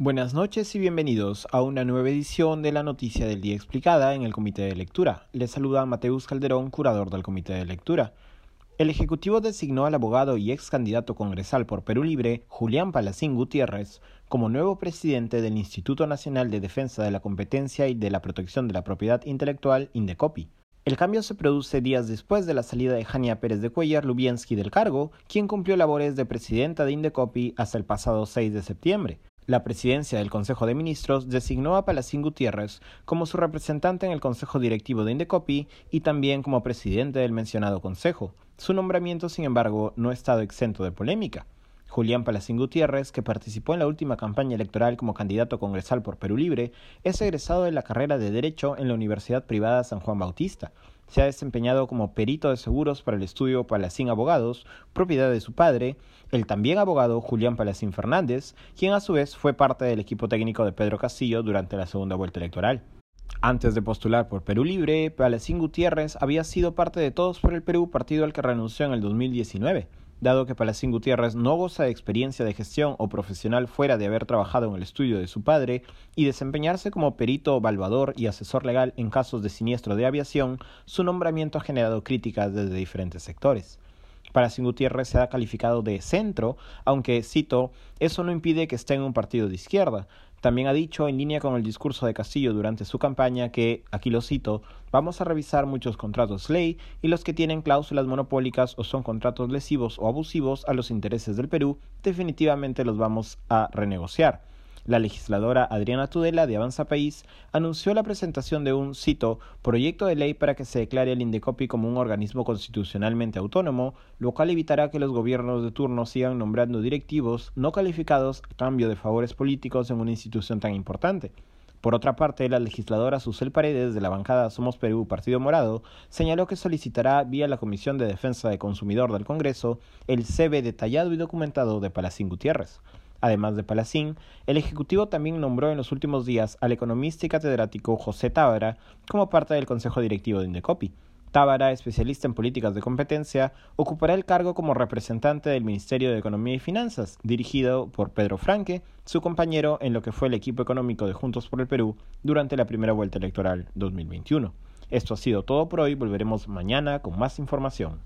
Buenas noches y bienvenidos a una nueva edición de la Noticia del Día Explicada en el Comité de Lectura. Les saluda Mateus Calderón, curador del Comité de Lectura. El Ejecutivo designó al abogado y ex candidato congresal por Perú Libre, Julián Palacín Gutiérrez, como nuevo presidente del Instituto Nacional de Defensa de la Competencia y de la Protección de la Propiedad Intelectual, INDECOPI. El cambio se produce días después de la salida de Jania Pérez de Cuellar Lubiensky del cargo, quien cumplió labores de presidenta de Indecopi hasta el pasado 6 de septiembre. La presidencia del Consejo de Ministros designó a Palacín Gutiérrez como su representante en el Consejo Directivo de Indecopi y también como presidente del mencionado Consejo. Su nombramiento, sin embargo, no ha estado exento de polémica. Julián Palacín Gutiérrez, que participó en la última campaña electoral como candidato congresal por Perú Libre, es egresado de la carrera de Derecho en la Universidad Privada San Juan Bautista. Se ha desempeñado como perito de seguros para el estudio Palacín Abogados, propiedad de su padre, el también abogado Julián Palacín Fernández, quien a su vez fue parte del equipo técnico de Pedro Castillo durante la segunda vuelta electoral. Antes de postular por Perú Libre, Palacín Gutiérrez había sido parte de Todos por el Perú, partido al que renunció en el 2019. Dado que Palacín Gutiérrez no goza de experiencia de gestión o profesional fuera de haber trabajado en el estudio de su padre y desempeñarse como perito evaluador y asesor legal en casos de siniestro de aviación, su nombramiento ha generado críticas desde diferentes sectores. Palacín Gutiérrez se ha calificado de centro, aunque, cito, eso no impide que esté en un partido de izquierda, también ha dicho, en línea con el discurso de Castillo durante su campaña, que, aquí lo cito, vamos a revisar muchos contratos ley y los que tienen cláusulas monopólicas o son contratos lesivos o abusivos a los intereses del Perú, definitivamente los vamos a renegociar. La legisladora Adriana Tudela de Avanza País anunció la presentación de un, cito, proyecto de ley para que se declare el Indecopi como un organismo constitucionalmente autónomo, lo cual evitará que los gobiernos de turno sigan nombrando directivos no calificados a cambio de favores políticos en una institución tan importante. Por otra parte, la legisladora Susel Paredes de la bancada Somos Perú Partido Morado señaló que solicitará vía la Comisión de Defensa de Consumidor del Congreso el CV detallado y documentado de Palacín Gutiérrez. Además de Palacín, el Ejecutivo también nombró en los últimos días al economista y catedrático José Tábara como parte del Consejo Directivo de Indecopi. Tábara, especialista en políticas de competencia, ocupará el cargo como representante del Ministerio de Economía y Finanzas, dirigido por Pedro Franque, su compañero en lo que fue el equipo económico de Juntos por el Perú durante la primera vuelta electoral 2021. Esto ha sido todo por hoy, volveremos mañana con más información.